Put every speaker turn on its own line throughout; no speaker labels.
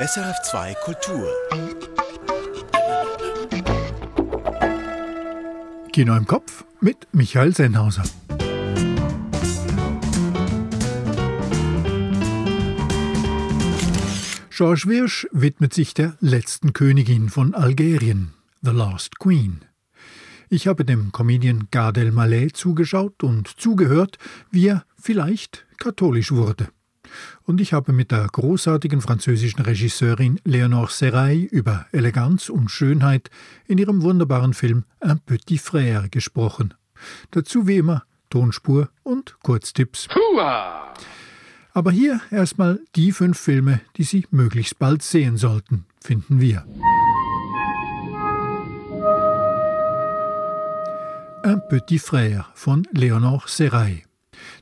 SRF2 Kultur.
Kino im Kopf mit Michael Sennhauser. Georges Wirsch widmet sich der letzten Königin von Algerien, The Last Queen. Ich habe dem Comedian Gardel Mallet zugeschaut und zugehört, wie er vielleicht katholisch wurde. Und ich habe mit der großartigen französischen Regisseurin Léonore Serrail über Eleganz und Schönheit in ihrem wunderbaren Film Un Petit Frère gesprochen. Dazu wie immer Tonspur und Kurztipps. Hua! Aber hier erstmal die fünf Filme, die Sie möglichst bald sehen sollten, finden wir. Un Petit Frère von Léonore Serrail.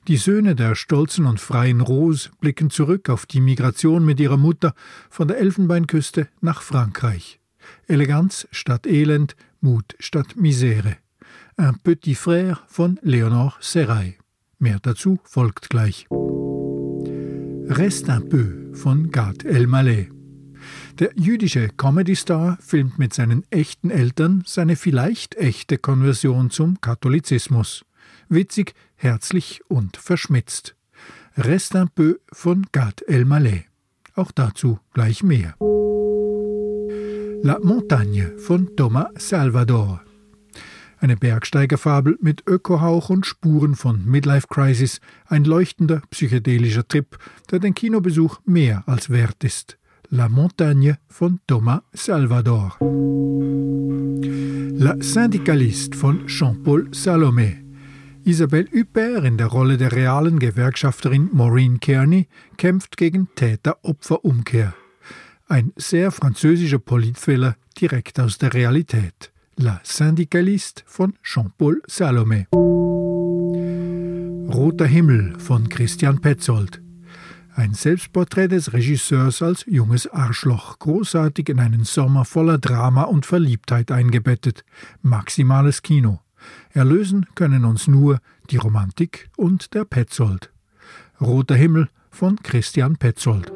Die Söhne der stolzen und freien Rose blicken zurück auf die Migration mit ihrer Mutter von der Elfenbeinküste nach Frankreich. Eleganz statt Elend, Mut statt Misere. Un Petit Frère von Léonore Serrail. Mehr dazu folgt gleich. Reste un peu von Gad Elmaleh. Der jüdische Comedy-Star filmt mit seinen echten Eltern seine vielleicht echte Konversion zum Katholizismus. Witzig, herzlich und verschmitzt. Reste un peu von Gad Elmaleh. Auch dazu gleich mehr. La Montagne von Thomas Salvador. Eine Bergsteigerfabel mit Ökohauch und Spuren von Midlife Crisis, ein leuchtender psychedelischer Trip, der den Kinobesuch mehr als wert ist. La Montagne von Thomas Salvador. La Syndicaliste von Jean-Paul Salomé. Isabelle Huppert in der Rolle der realen Gewerkschafterin Maureen Kearney kämpft gegen Täter-Opfer-Umkehr. Ein sehr französischer Politthriller direkt aus der Realität. La Syndicaliste von Jean-Paul Salomé. Roter Himmel von Christian Petzold. Ein Selbstporträt des Regisseurs als junges Arschloch, großartig in einen Sommer voller Drama und Verliebtheit eingebettet. Maximales Kino. Erlösen können uns nur die Romantik und der Petzold. Roter Himmel von Christian Petzold.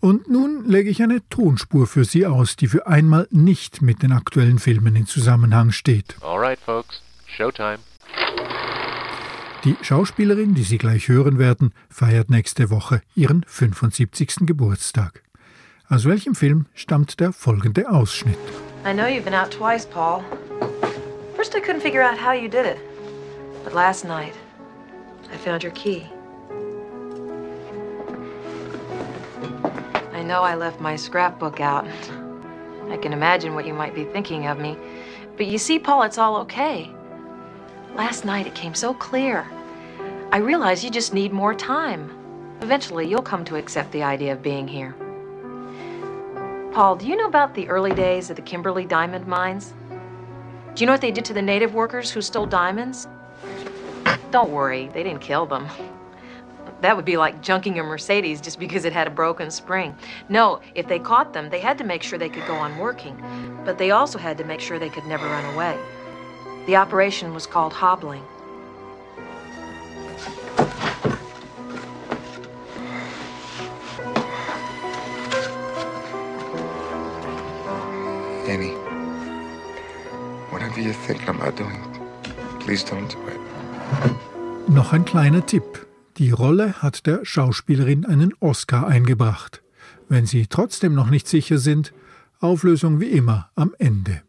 Und nun lege ich eine Tonspur für Sie aus, die für einmal nicht mit den aktuellen Filmen in Zusammenhang steht.
All right, folks. Showtime.
Die Schauspielerin, die Sie gleich hören werden, feiert nächste Woche ihren 75. Geburtstag. Aus welchem Film stammt der folgende Ausschnitt?
I know you've been out twice, Paul. First I couldn't figure out how you did it. But last night, I found your key. I know I left my scrapbook out. I can imagine what you might be thinking of me. But you see, Paul, it's all okay. Last night it came so clear. I realize you just need more time. Eventually, you'll come to accept the idea of being here. Paul, do you know about the early days of the Kimberley diamond mines? Do you know what they did to the native workers who stole diamonds? Don't worry, they didn't kill them. That would be like junking a Mercedes just because it had a broken spring. No, if they caught them, they had to make sure they could go on working, but they also had to make sure they could never run away. The operation was called hobbling.
You're thinking about doing, please don't do it.
Noch ein kleiner Tipp. Die Rolle hat der Schauspielerin einen Oscar eingebracht. Wenn Sie trotzdem noch nicht sicher sind, Auflösung wie immer am Ende.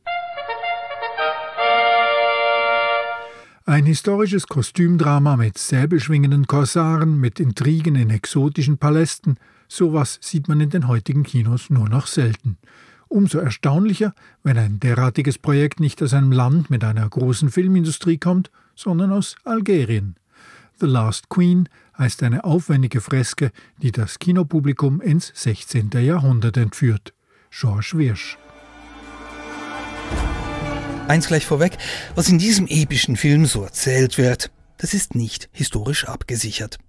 Ein historisches Kostümdrama mit säbelschwingenden Korsaren, mit Intrigen in exotischen Palästen, sowas sieht man in den heutigen Kinos nur noch selten. Umso erstaunlicher, wenn ein derartiges Projekt nicht aus einem Land mit einer großen Filmindustrie kommt, sondern aus Algerien. The Last Queen heißt eine aufwendige Freske, die das Kinopublikum ins 16. Jahrhundert entführt. Georges Wirsch.
Eins gleich vorweg, was in diesem epischen Film so erzählt wird, das ist nicht historisch abgesichert.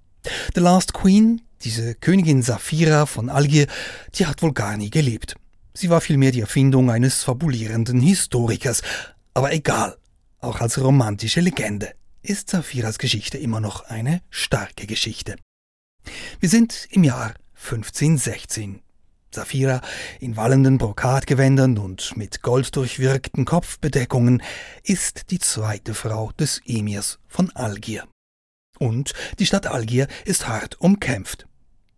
The Last Queen, diese Königin Saphira von Algier, die hat wohl gar nie gelebt. Sie war vielmehr die Erfindung eines fabulierenden Historikers. Aber egal, auch als romantische Legende. ist Safiras Geschichte immer noch eine starke Geschichte. Wir sind im Jahr 1516. Safira in wallenden Brokatgewändern und mit golddurchwirkten Kopfbedeckungen ist die zweite Frau des Emirs von Algier. Und die Stadt Algier ist hart umkämpft.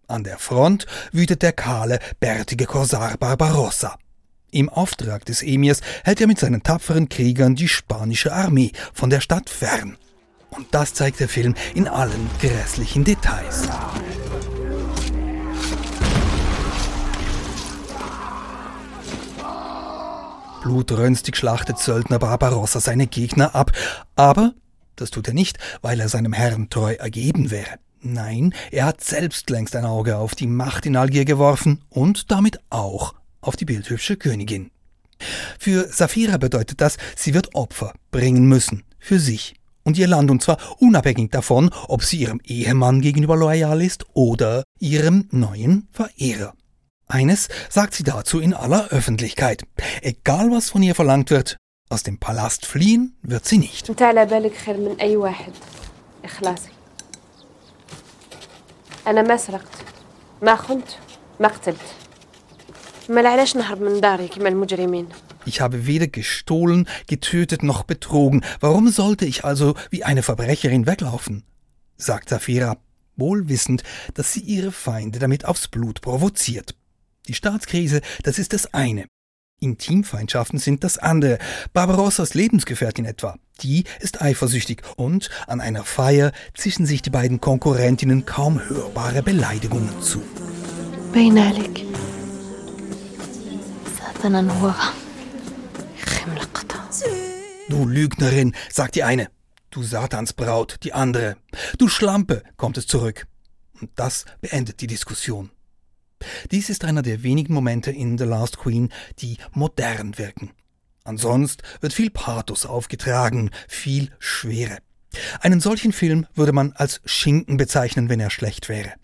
An der Front wütet der kahle, bärtige Korsar Barbarossa. Im Auftrag des Emirs hält er mit seinen tapferen Kriegern die spanische Armee von der Stadt fern. Und das zeigt der Film in allen grässlichen Details. Blutrünstig schlachtet Söldner Barbarossa seine Gegner ab, aber das tut er nicht, weil er seinem Herrn treu ergeben wäre. Nein, er hat selbst längst ein Auge auf die Macht in Algier geworfen und damit auch auf die bildhübsche Königin. Für Saphira bedeutet das, sie wird Opfer bringen müssen, für sich und ihr Land, und zwar unabhängig davon, ob sie ihrem Ehemann gegenüber loyal ist oder ihrem neuen Verehrer. Eines sagt sie dazu in aller Öffentlichkeit. Egal was von ihr verlangt wird, aus dem Palast fliehen wird sie nicht. Ich habe weder gestohlen, getötet noch betrogen. Warum sollte ich also wie eine Verbrecherin weglaufen? sagt Safira, wohl wissend, dass sie ihre Feinde damit aufs Blut provoziert. Die Staatskrise, das ist das eine. Intimfeindschaften sind das andere. Barbarossas Lebensgefährtin etwa. Die ist eifersüchtig und an einer Feier zischen sich die beiden Konkurrentinnen kaum hörbare Beleidigungen zu. Du Lügnerin, sagt die eine. Du Satansbraut, die andere. Du Schlampe, kommt es zurück. Und das beendet die Diskussion. Dies ist einer der wenigen Momente in The Last Queen, die modern wirken. Ansonsten wird viel Pathos aufgetragen, viel Schwere. Einen solchen Film würde man als Schinken bezeichnen, wenn er schlecht wäre.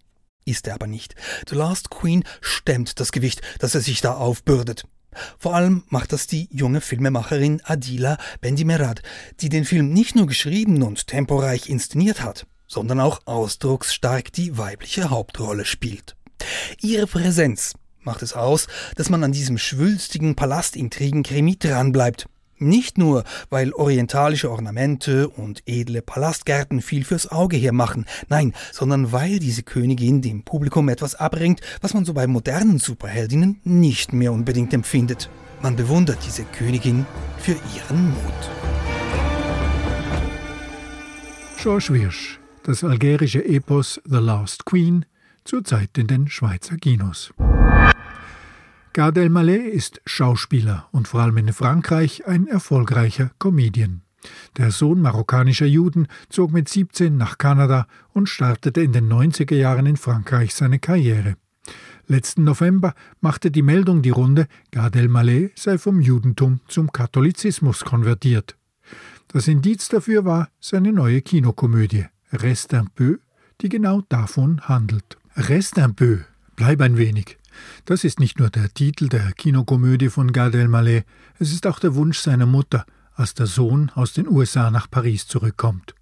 Ist er aber nicht. The Last Queen stemmt das Gewicht, das er sich da aufbürdet. Vor allem macht das die junge Filmemacherin Adila Bendimerad, die den Film nicht nur geschrieben und temporeich inszeniert hat, sondern auch ausdrucksstark die weibliche Hauptrolle spielt. Ihre Präsenz macht es aus, dass man an diesem schwülstigen Palastintrigen-Krimi dranbleibt. Nicht nur, weil orientalische Ornamente und edle Palastgärten viel fürs Auge hermachen, nein, sondern weil diese Königin dem Publikum etwas abbringt, was man so bei modernen Superheldinnen nicht mehr unbedingt empfindet. Man bewundert diese Königin für ihren Mut.
George Wirsch, das algerische Epos The Last Queen zurzeit in den Schweizer Kinos. Gad Elmaleh ist Schauspieler und vor allem in Frankreich ein erfolgreicher Comedian. Der Sohn marokkanischer Juden zog mit 17 nach Kanada und startete in den 90er Jahren in Frankreich seine Karriere. Letzten November machte die Meldung die Runde, Gad Elmaleh sei vom Judentum zum Katholizismus konvertiert. Das Indiz dafür war seine neue Kinokomödie Reste un peu, die genau davon handelt. Reste un peu, bleib ein wenig. Das ist nicht nur der Titel der Kinokomödie von Gad Elmaleh, es ist auch der Wunsch seiner Mutter, als der Sohn aus den USA nach Paris zurückkommt.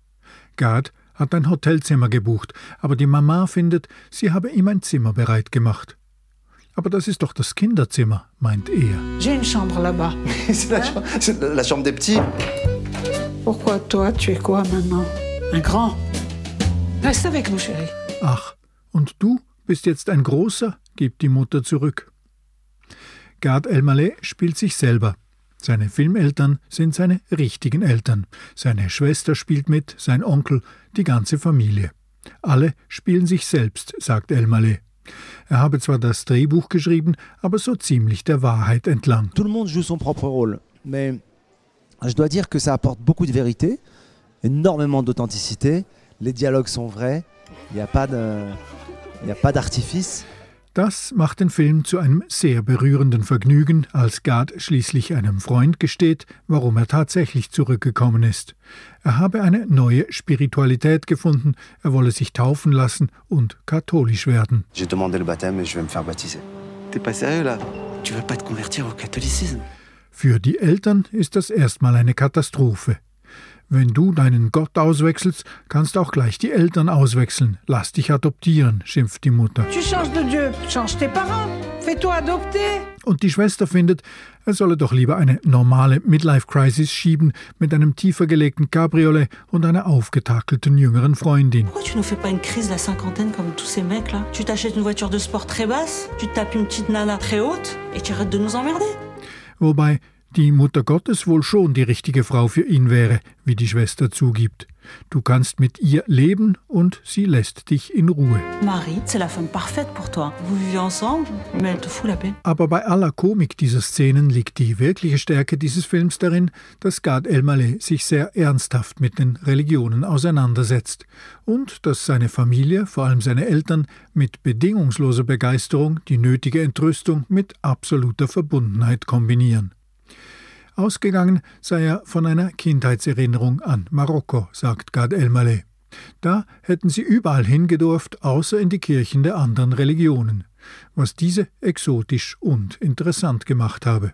Gad hat ein Hotelzimmer gebucht, aber die Mama findet, sie habe ihm ein Zimmer bereit gemacht. Aber das ist doch das Kinderzimmer, meint er.
J'ai une chambre là-bas.
c'est la, chambre, la chambre des petits.
Pourquoi toi, tu es quoi maintenant Un grand Reste avec nous, chérie.
Ach, und du bist jetzt ein Großer, gibt die Mutter zurück. Gad Elmaleh spielt sich selber. Seine Filmeltern sind seine richtigen Eltern. Seine Schwester spielt mit, sein Onkel, die ganze Familie. Alle spielen sich selbst, sagt Elmaleh. Er habe zwar das Drehbuch geschrieben, aber so ziemlich der Wahrheit entlang.
Tout le monde joue son propre rôle, mais je dois dire que ça apporte beaucoup de vérité, énormément d'authenticité. Les dialogues sont vrais, il n'y a pas de
Das macht den Film zu einem sehr berührenden Vergnügen, als Gad schließlich einem Freund gesteht, warum er tatsächlich zurückgekommen ist. Er habe eine neue Spiritualität gefunden, er wolle sich taufen lassen und katholisch werden.
J'ai demandé le baptême et je vais me faire baptiser.
T'es pas sérieux là Tu veux pas te convertir au catholicisme
Für die Eltern ist das erstmal eine Katastrophe. Wenn du deinen Gott auswechselst, kannst auch gleich die Eltern auswechseln. Lass dich adoptieren, schimpft die Mutter. Und die Schwester findet, er solle doch lieber eine normale Midlife-Crisis schieben mit einem tiefer gelegten Cabriolet und einer aufgetakelten jüngeren Freundin.
Pourquoi tu nous fais pas une crise la cinquantaine comme tous ces mecs là Tu t'achètes une voiture de sport très basse, tu tapes une petite nana très haute et tu arrêtes de nous emmerder.
Wobei die Mutter Gottes wohl schon die richtige Frau für ihn wäre, wie die Schwester zugibt. Du kannst mit ihr leben und sie lässt dich in Ruhe.
Marie, c'est la femme parfaite pour toi. Vous vivez ensemble, mais elle te fout la paix.
Aber bei aller Komik dieser Szenen liegt die wirkliche Stärke dieses Films darin, dass Gad Elmaleh sich sehr ernsthaft mit den Religionen auseinandersetzt und dass seine Familie, vor allem seine Eltern, mit bedingungsloser Begeisterung die nötige Entrüstung mit absoluter Verbundenheit kombinieren. Ausgegangen sei er von einer Kindheitserinnerung an Marokko, sagt Gad Elmaleh. Da hätten sie überall hingedurft, außer in die Kirchen der anderen Religionen, was diese exotisch und interessant gemacht habe.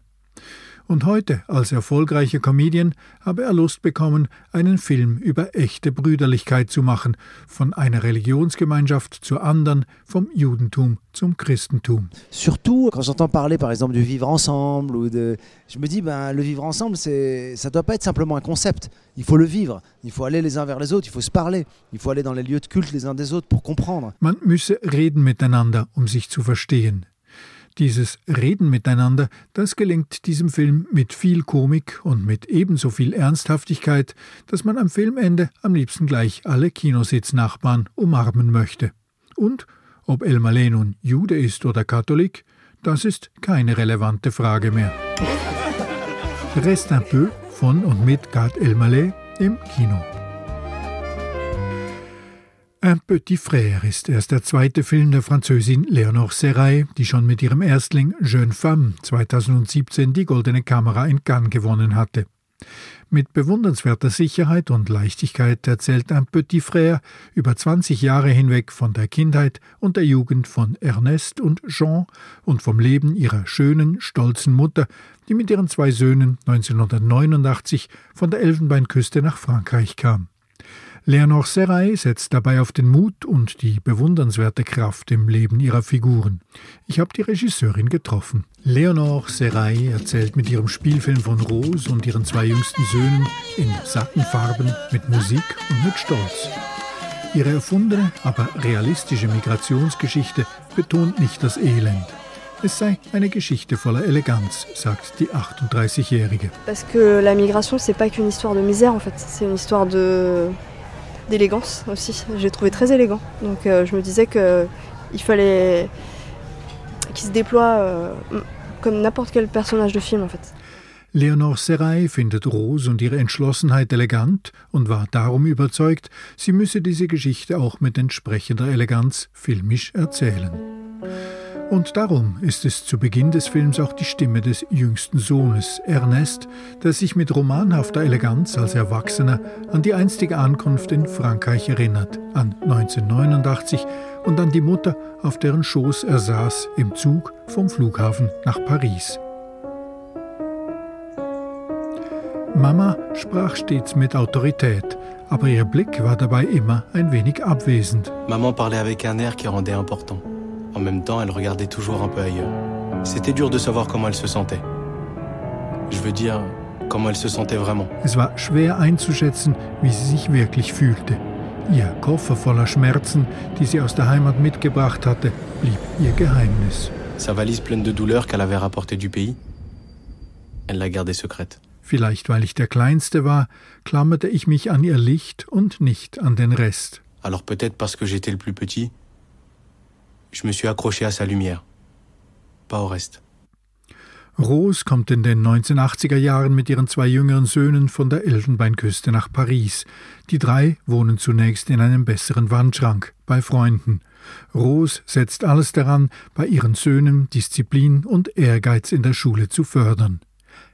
Und heute, als erfolgreicher Comedian, habe er Lust bekommen, einen Film über echte Brüderlichkeit zu machen, von einer Religionsgemeinschaft zur anderen, vom Judentum zum Christentum.
Surtout quand j'entends parler par exemple du vivre ensemble ou de je me dis ben le vivre ensemble c'est ça doit pas être simplement un concept. Il faut le vivre, il faut aller les uns vers les autres, il faut se parler, il faut aller dans les lieux de culte les uns des autres pour comprendre.
Man müsse reden miteinander, um sich zu verstehen. Dieses Reden miteinander, das gelingt diesem Film mit viel Komik und mit ebenso viel Ernsthaftigkeit, dass man am Filmende am liebsten gleich alle Kinositznachbarn umarmen möchte. Und ob El Malé nun Jude ist oder Katholik, das ist keine relevante Frage mehr. Reste un peu von und mit Gad El Malé im Kino. Un Petit Frère ist erst der zweite Film der Französin Léonore Serray, die schon mit ihrem Erstling Jeune Femme 2017 die Goldene Kamera in Cannes gewonnen hatte. Mit bewundernswerter Sicherheit und Leichtigkeit erzählt ein Petit Frère über 20 Jahre hinweg von der Kindheit und der Jugend von Ernest und Jean und vom Leben ihrer schönen, stolzen Mutter, die mit ihren zwei Söhnen 1989 von der Elfenbeinküste nach Frankreich kam. Leonore Serray setzt dabei auf den Mut und die bewundernswerte Kraft im Leben ihrer Figuren. Ich habe die Regisseurin getroffen. Leonore Serray erzählt mit ihrem Spielfilm von Rose und ihren zwei jüngsten Söhnen in satten Farben, mit Musik und mit Stolz. Ihre erfundene, aber realistische Migrationsgeschichte betont nicht das Elend. Es sei eine Geschichte voller Eleganz, sagt die 38-Jährige.
Parce que la migration, c'est pas qu'une histoire de misère en fait, c'est une histoire de d'élégance aussi. J'ai trouvé très élégant. Donc euh, je me disais que il fallait qu'il se déploie euh, comme n'importe quel personnage de film en fait.
Leonore Serray findet Rose und ihre Entschlossenheit elegant und war darum überzeugt, sie müsse diese Geschichte auch mit entsprechender Eleganz filmisch erzählen. Und darum ist es zu Beginn des Films auch die Stimme des jüngsten Sohnes, Ernest, der sich mit romanhafter Eleganz als Erwachsener an die einstige Ankunft in Frankreich erinnert, an 1989 und an die Mutter, auf deren Schoß er saß im Zug vom Flughafen nach Paris. Mama sprach stets mit Autorität, aber ihr Blick war dabei immer ein wenig abwesend.
Maman parlait avec un air qui rendait important. En même temps, elle regardait toujours un peu ailleurs. C'était dur de savoir comment elle se sentait. Je veux dire, comment elle se sentait vraiment.
Es war schwer einzuschätzen, wie sie sich wirklich fühlte. Ihr Koffer voller Schmerzen, die sie aus der Heimat mitgebracht hatte, blieb ihr Geheimnis.
Sa valise pleine de douleurs qu'elle avait rapportée du pays, elle la gardait secrète.
Vielleicht weil ich der Kleinste war, klammerte ich mich an ihr Licht und nicht an den Rest.
Alors peut-être parce que j'étais le plus petit, je me suis accroché à sa lumière, pas au reste.
Rose kommt in den 1980er Jahren mit ihren zwei jüngeren Söhnen von der Elfenbeinküste nach Paris. Die drei wohnen zunächst in einem besseren Wandschrank bei Freunden. Rose setzt alles daran, bei ihren Söhnen Disziplin und Ehrgeiz in der Schule zu fördern.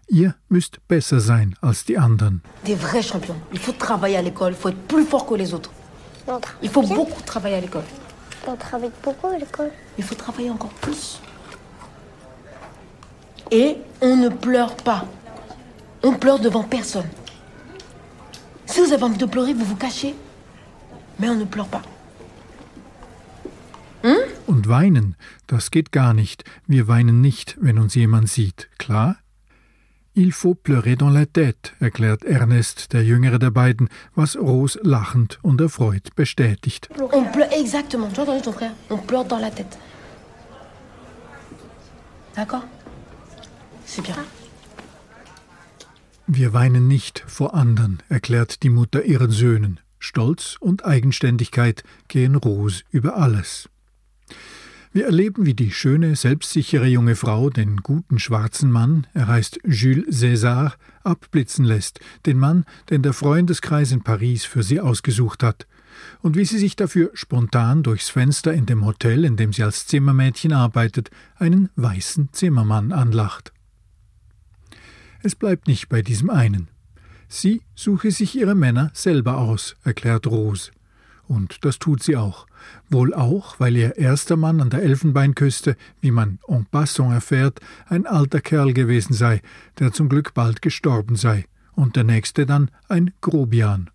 Ihr müsst besser sein als die anderen.
Des vrais champions. Il faut travailler à l'école, il faut être plus fort que les autres. Il faut beaucoup travailler à l'école.
On travaille beaucoup à l'école.
Il faut travailler encore plus. Et on ne pleure pas. On pleure devant personne. Si vous avez envie de pleurer, vous vous cachez. Mais on ne pleure pas.
Und weinen, das geht gar nicht. Wir weinen nicht, wenn uns jemand sieht. Klar? Il faut pleurer dans la tête, erklärt Ernest, der jüngere der beiden, was Rose lachend und erfreut bestätigt.
On pleure exactement. Tu entendu ton frère On pleure dans la tête. D'accord C'est bien.
Wir weinen nicht vor anderen, erklärt die Mutter ihren Söhnen. Stolz und Eigenständigkeit gehen Rose über alles. Wir erleben, wie die schöne, selbstsichere junge Frau den guten schwarzen Mann, er heißt Jules César, abblitzen lässt, den Mann, den der Freundeskreis in Paris für sie ausgesucht hat, und wie sie sich dafür spontan durchs Fenster in dem Hotel, in dem sie als Zimmermädchen arbeitet, einen weißen Zimmermann anlacht. Es bleibt nicht bei diesem einen. Sie suche sich ihre Männer selber aus, erklärt Rose. Und das tut sie auch. Wohl auch, weil ihr erster Mann an der Elfenbeinküste, wie man en passant erfährt, ein alter Kerl gewesen sei, der zum Glück bald gestorben sei, und der nächste dann ein Grobian.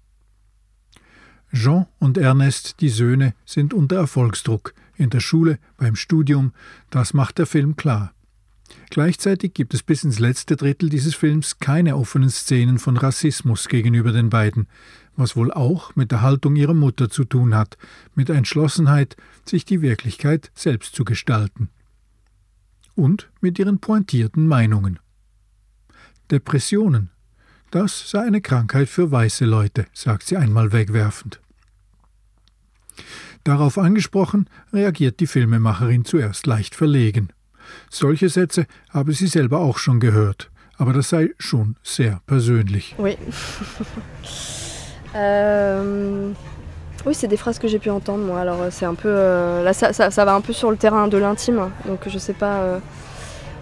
Jean und Ernest, die Söhne, sind unter Erfolgsdruck, in der Schule, beim Studium, das macht der Film klar. Gleichzeitig gibt es bis ins letzte Drittel dieses Films keine offenen Szenen von Rassismus gegenüber den beiden, was wohl auch mit der Haltung ihrer Mutter zu tun hat, mit Entschlossenheit, sich die Wirklichkeit selbst zu gestalten. Und mit ihren pointierten Meinungen. Depressionen, das sei eine Krankheit für weiße Leute, sagt sie einmal wegwerfend. Darauf angesprochen, reagiert die Filmemacherin zuerst leicht verlegen. Solche Sätze habe sie selber auch schon gehört, aber das sei schon sehr persönlich.
Oui. Euh, Oui, c'est des phrases que j'ai pu entendre, moi. Alors, euh, c'est un peu. euh, là, ça, ça- ça va un peu sur le terrain de l'intime. Donc, je sais pas. euh,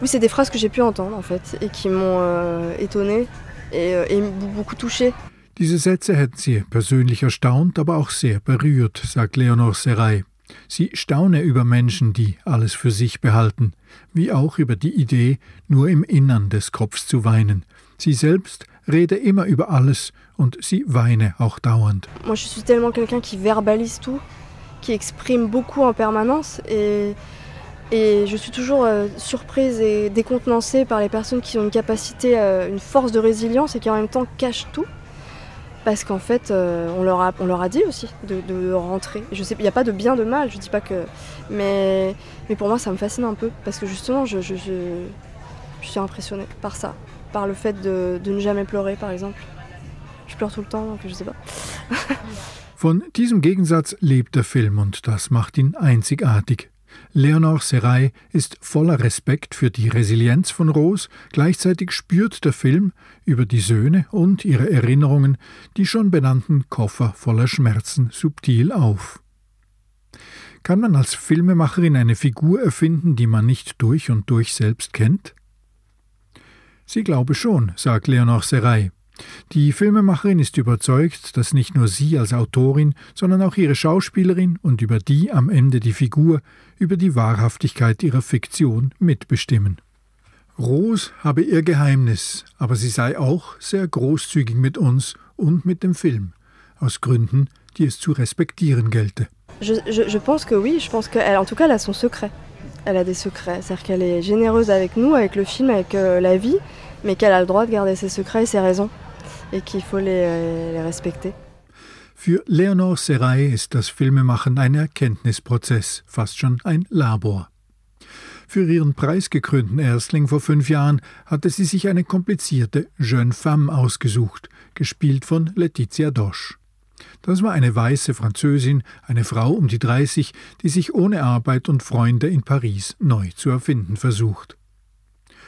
Oui, c'est des phrases que j'ai pu entendre, en fait, et qui m'ont euh, étonnée et, euh, et beaucoup touchée.
Diese Sätze hätten sie persönlich erstaunt, aber auch sehr berührt, sagt Leonor Seray. Sie staune über Menschen, die alles für sich behalten, wie auch über die Idee, nur im Innern des Kopfs zu weinen. Sie selbst rede immer über alles und sie weine auch dauernd.
Moi, je suis tellement quelqu'un qui verbalise tout, qui exprime beaucoup en permanence, et, et je suis toujours euh, surprise et décontenancée par les personnes qui ont une capacité, euh, une force de résilience et qui en même temps cachent tout. Parce qu'en fait, euh, on, leur a, on leur a dit aussi de, rentrer. Je sais, il n'y a pas de bien, de mal, je dis pas que. Mais, mais pour moi, ça me fascine un peu. Parce que justement, je, je, je suis impressionnée par ça. Par le fait de, de ne jamais pleurer, par exemple. Je pleure tout le temps, donc je sais pas.
Von diesem Gegensatz lebt der Film und das macht ihn einzigartig. Leonor Seray ist voller Respekt für die Resilienz von Rose, gleichzeitig spürt der Film über die Söhne und ihre Erinnerungen die schon benannten Koffer voller Schmerzen subtil auf. Kann man als Filmemacherin eine Figur erfinden, die man nicht durch und durch selbst kennt? Sie glaube schon, sagt Leonor Seray. Die Filmemacherin ist überzeugt, dass nicht nur sie als Autorin, sondern auch ihre Schauspielerin und über die am Ende die Figur über die Wahrhaftigkeit ihrer Fiktion mitbestimmen. Rose habe ihr Geheimnis, aber sie sei auch sehr großzügig mit uns und mit dem Film, aus Gründen, die es zu respektieren gelte.
Je, je- je pense que oui, je pense qu'elle, en tout cas, elle a son secret. Elle a des secrets. C'est-à-dire qu'elle est généreuse avec nous, avec le film, avec euh, la vie, mais qu'elle a le droit de garder ses secrets et ses raisons. Et qu'il faut les, euh, les respecter.
Für Leonor Seray ist das Filmemachen ein Erkenntnisprozess, fast schon ein Labor. Für ihren preisgekrönten Erstling vor fünf Jahren hatte sie sich eine komplizierte Jeune Femme ausgesucht, gespielt von Laetitia Dosch. Das war eine weiße Französin, eine Frau um die 30, die sich ohne Arbeit und Freunde in Paris neu zu erfinden versucht.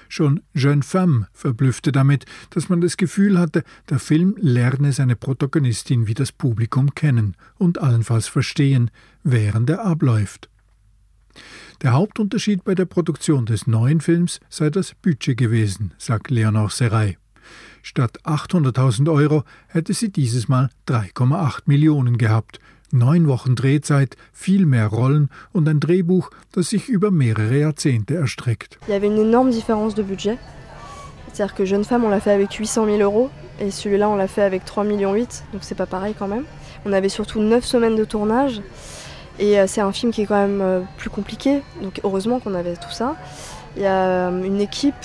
Schon Jeune Femme verblüffte damit, dass man das Gefühl hatte, der Film lerne seine Protagonistin wie das Publikum kennen und allenfalls verstehen, während er abläuft. Der Hauptunterschied bei der Produktion des neuen Films sei das Budget gewesen, sagt Leonor Seray. Statt 800.000 Euro hätte sie dieses Mal 3,8 Millionen gehabt, neun Wochen Drehzeit, viel mehr Rollen und ein Drehbuch, das sich über mehrere Jahrzehnte erstreckt.
Il y avait une énorme différence de budget. C'est-à-dire que Jeune Femme, on l'a fait avec 800 000 euros. Et celui-là, on l'a fait avec 3,8 millions, donc c'est pas pareil quand même. On avait surtout 9 semaines de tournage. Et euh, c'est un film qui est quand même euh, plus compliqué, donc heureusement qu'on avait tout ça. Il y a euh, une équipe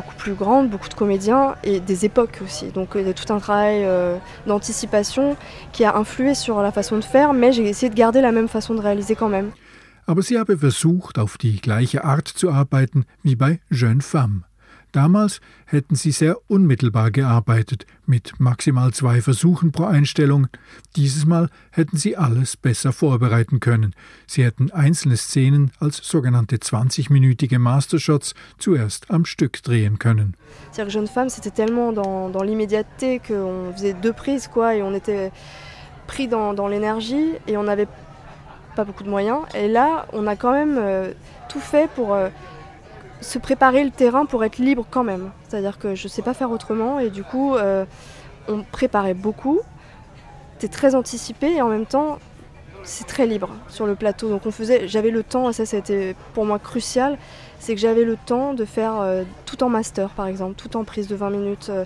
beaucoup plus grande, beaucoup de comédiens et des époques aussi. Donc il y a tout un travail d'anticipation qui a influé sur la façon de faire, mais j'ai essayé de garder la même façon de réaliser quand même.
Aber sie habe versucht, auf die gleiche Art zu arbeiten wie bei. Damals hätten sie sehr unmittelbar gearbeitet, mit maximal zwei Versuchen pro Einstellung. Dieses Mal hätten sie alles besser vorbereiten können. Sie hätten einzelne Szenen als sogenannte 20-minütige Mastershots zuerst am Stück drehen können.
Que Jeune Femme, c'était tellement dans, dans l'immédiateté qu'on faisait deux prises, quoi, et on était pris dans, dans l'énergie et on n'avait pas beaucoup de moyens. Et là, on a quand même euh, tout fait pour. Euh, se préparer le terrain pour être libre quand même. C'est-à-dire que je ne sais pas faire autrement et du coup, euh, on préparait beaucoup. C'était très anticipé et en même temps, c'est très libre sur le plateau. Donc on faisait, j'avais le temps, et ça c'était pour moi crucial, c'est que j'avais le temps de faire euh, tout en master par exemple, tout en prise de 20 minutes. Euh.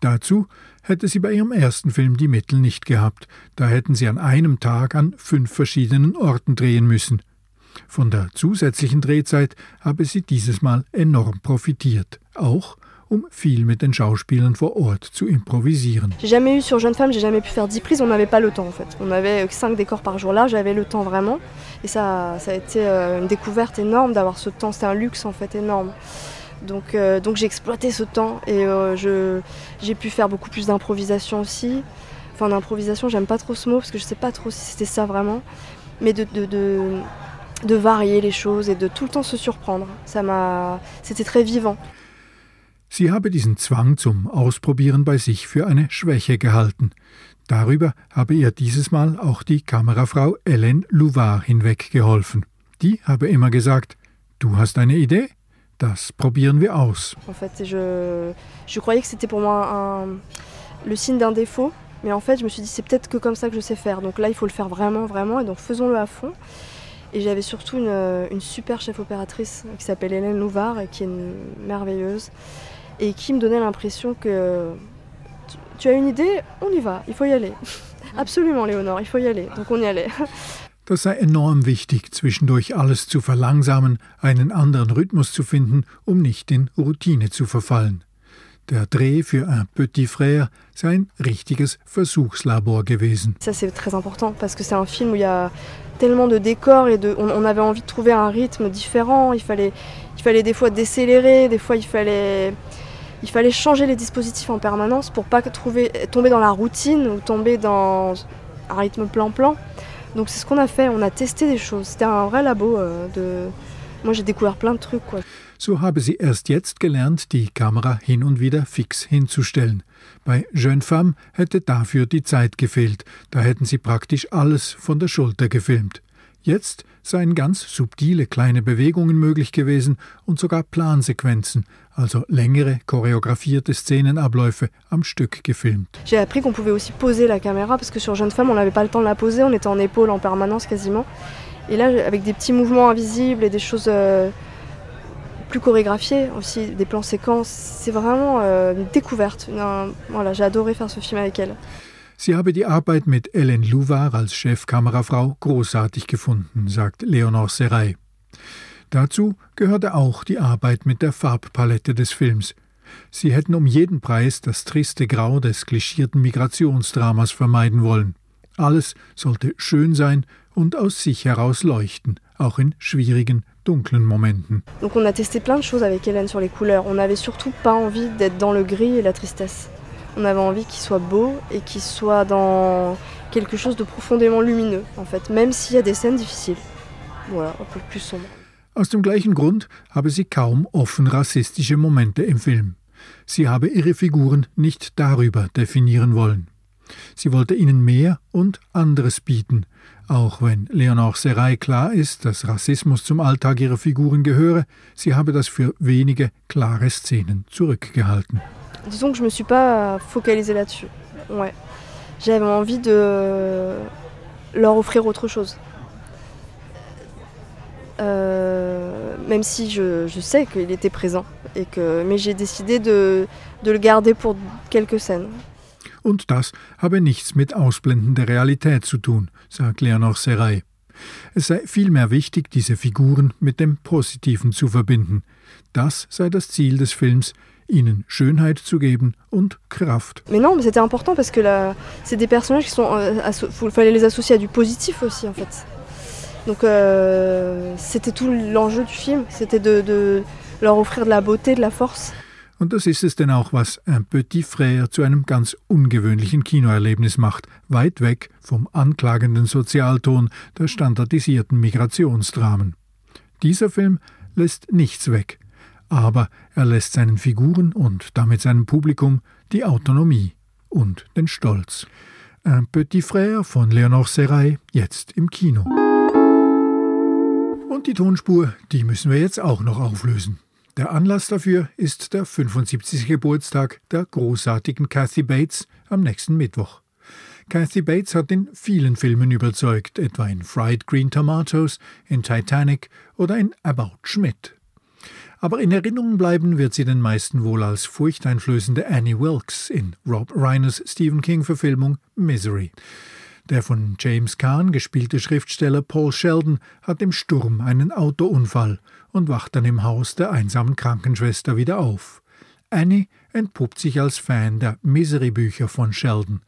Dazu hätte sie bei ihrem ersten Film die Mittel nicht gehabt. Da hätten sie an einem Tag an fünf verschiedenen Orten drehen müssen. Von der zusätzlichen Drehzeit habe sie dieses Mal enorm profitiert, auch um viel mit den Schauspielern vor Ort zu improvisieren.
J'ai jamais eu sur Jeune Femme, j'ai jamais pu faire 10 prises, on n'avait pas le temps en fait. On avait 5 décors par jour là, j'avais le temps vraiment. Et ça, ça a été euh, une découverte énorme d'avoir ce temps, c'était un luxe en fait énorme. Donc, euh, donc j'ai exploité ce temps et euh, j'ai pu faire beaucoup plus d'improvisation aussi. Enfin d'improvisation, j'aime pas trop ce mot parce que je sais pas trop si c'était ça vraiment. Mais de, de, de de varier les choses et de tout le temps se surprendre. Ça m'a, c'était très vivant.
Sie habe diesen Zwang zum Ausprobieren bei sich für eine Schwäche gehalten. Darüber habe ihr dieses Mal auch die Kamerafrau Hélène Louvard hinweggeholfen. Die habe immer gesagt, du hast eine Idee? Das probieren wir aus.
En fait, je, je croyais que c'était pour moi un, le signe d'un défaut, mais en fait, je me suis dit c'est peut-être que comme ça que je sais faire. Donc là, il faut le faire vraiment, vraiment, et donc faisons-le à fond. Et j'avais surtout une, une, super chef opératrice qui s'appelle Hélène Louvard et qui est une merveilleuse et qui me donnait l'impression que tu as une idée, on y va, il faut y aller. Absolument, Léonore, il faut y aller. Donc on y allait.
Das sei enorm wichtig, zwischendurch alles zu verlangsamen, einen anderen Rhythmus zu finden, um nicht in Routine zu verfallen. Der Dreh für Un Petit Frère sei ein richtiges Versuchslabor gewesen.
Ça c'est très important parce que c'est un film où il y a tellement de décors et de, on, avait envie de trouver un rythme différent. Il fallait, il fallait des fois décélérer, des fois il fallait, il fallait changer les dispositifs en permanence pour pas trouver, tomber dans la routine ou tomber dans un rythme plan-plan. Donc c'est ce qu'on a fait, on a testé des choses. C'était un vrai labo euh. Moi j'ai découvert plein de trucs quoi.
So habe sie erst jetzt gelernt, die Kamera hin und wieder fix hinzustellen. Bei Jeune Femme hätte dafür die Zeit gefehlt, da hätten sie praktisch alles von der Schulter gefilmt. Jetzt seien ganz subtile kleine Bewegungen möglich gewesen und sogar Plansequenzen, also längere chorégraphierte Szenenabläufe am Stück gefilmt.
J'ai appris qu'on pouvait aussi poser la caméra parce que sur Jeune Femme on n'avait pas le temps de la poser, on était en épaule en permanence quasiment. Et là avec des petits mouvements invisibles et des choses euh, plus chorégraphié aussi, des plans séquences. C'est vraiment euh, une découverte. Une, voilà, j'ai adoré faire ce film avec elle.
Sie habe die Arbeit mit Hélène Louvard als Chefkamerafrau großartig gefunden, sagt Leonore Serray. Dazu gehörte auch die Arbeit mit der Farbpalette des Films. Sie hätten um jeden Preis das triste Grau des klischierten Migrationsdramas vermeiden wollen. Alles sollte schön sein und aus sich heraus leuchten, auch in schwierigen dunklen Momenten.
Donc on a testé plein de choses avec Hélène sur les couleurs. On n'avait surtout pas envie d'être dans le gris et la tristesse. On avait envie qu'il soit beau et qu'il soit dans quelque chose de profondément lumineux, en fait, même s'il y a des scènes difficiles. Voilà, un peu plus sombre.
Aus dem gleichen Grund habe sie kaum offen rassistische Momente im Film. Sie habe ihre Figuren nicht darüber definieren wollen. Sie wollte ihnen mehr und anderes bieten, auch wenn Leonore Serai klar ist, dass Rassismus zum Alltag ihrer Figuren gehöre, sie habe das für wenige klare Szenen zurückgehalten.
Disons que je me suis pas focalisée là-dessus. Ouais. J'avais envie de leur offrir autre chose. Euh, même si je, je sais qu'il était présent. Et que, mais j'ai décidé de, de le garder pour quelques scènes.
Und das habe nichts mit Ausblenden der Realität zu tun, sagt Leonor Seray. Es sei vielmehr wichtig, diese Figuren mit dem Positiven zu verbinden. Das sei das Ziel des Films, ihnen Schönheit zu geben und Kraft.
Mais non, mais c'était important parce que c'est des personnages qui sont. Euh, fallait les associer à du positif aussi en fait. Donc euh, c'était tout l'enjeu du film, c'était de, de leur offrir de la beauté, de la force.
Und das ist es denn auch, was Un Petit Frère zu einem ganz ungewöhnlichen Kinoerlebnis macht, weit weg vom anklagenden Sozialton der standardisierten Migrationsdramen. Dieser Film lässt nichts weg, aber er lässt seinen Figuren und damit seinem Publikum die Autonomie und den Stolz. Un Petit Frère von Leonore Seray, jetzt im Kino. Und die Tonspur, die müssen wir jetzt auch noch auflösen. Der Anlass dafür ist der 75. Geburtstag der großartigen Kathy Bates am nächsten Mittwoch. Kathy Bates hat in vielen Filmen überzeugt, etwa in Fried Green Tomatoes, in Titanic oder in About Schmidt. Aber in Erinnerung bleiben wird sie den meisten wohl als furchteinflößende Annie Wilkes in Rob Reiners Stephen King-Verfilmung Misery. Der von James Kahn gespielte Schriftsteller Paul Sheldon hat im Sturm einen Autounfall und wacht dann im Haus der einsamen Krankenschwester wieder auf. Annie entpuppt sich als Fan der Misery-Bücher von Sheldon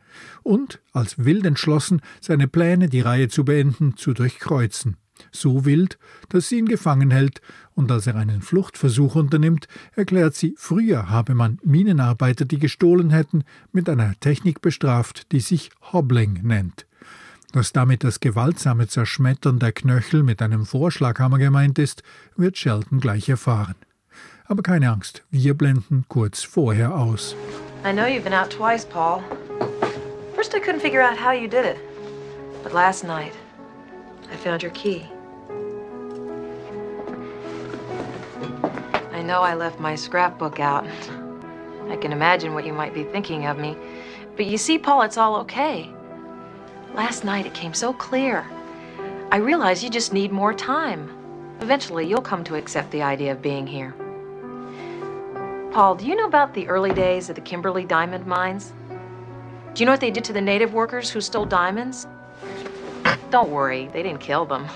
und als wild entschlossen, seine Pläne, die Reihe zu beenden, zu durchkreuzen. So wild, dass sie ihn gefangen hält, und als er einen Fluchtversuch unternimmt, erklärt sie, früher habe man Minenarbeiter, die gestohlen hätten, mit einer Technik bestraft, die sich Hobbling nennt. Dass damit das gewaltsame Zerschmettern der Knöchel mit einem Vorschlaghammer gemeint ist, wird Sheldon gleich erfahren. Aber keine Angst, wir blenden kurz vorher aus.
I know you've been out twice, Paul. First I couldn't figure out how you did it. But last night, I found your key. I know I left my scrapbook out. I can imagine what you might be thinking of me. But you see, Paul, it's all okay. Last night it came so clear. I realize you just need more time. Eventually, you'll come to accept the idea of being here. Paul, do you know about the early days of the Kimberley diamond mines? Do you know what they did to the native workers who stole diamonds? Don't worry, they didn't kill them.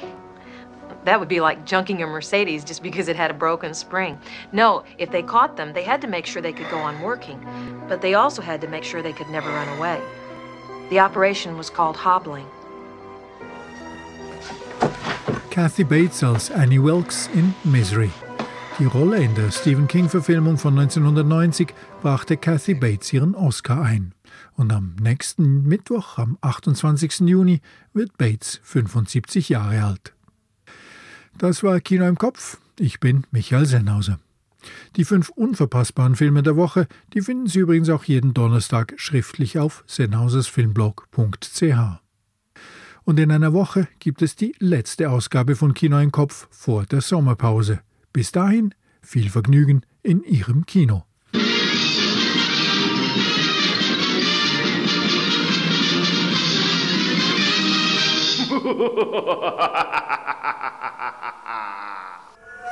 That would be like junking a Mercedes just because it had a broken spring. No, if they caught them, they had to make sure they could go on working. But they also had to make sure they could never run away. The operation was called hobbling.
Kathy Bates als Annie Wilkes in Misery. Die Rolle in der Stephen King-Verfilmung von 1990 brachte Kathy Bates ihren Oscar ein. Und am nächsten Mittwoch, am 28. Juni, wird Bates 75 Jahre alt. Das war Kino im Kopf. Ich bin Michael Sennhauser. Die fünf unverpassbaren Filme der Woche, die finden Sie übrigens auch jeden Donnerstag schriftlich auf sennhausersfilmblog.ch. Und in einer Woche gibt es die letzte Ausgabe von Kino im Kopf vor der Sommerpause. Bis dahin viel Vergnügen in Ihrem Kino.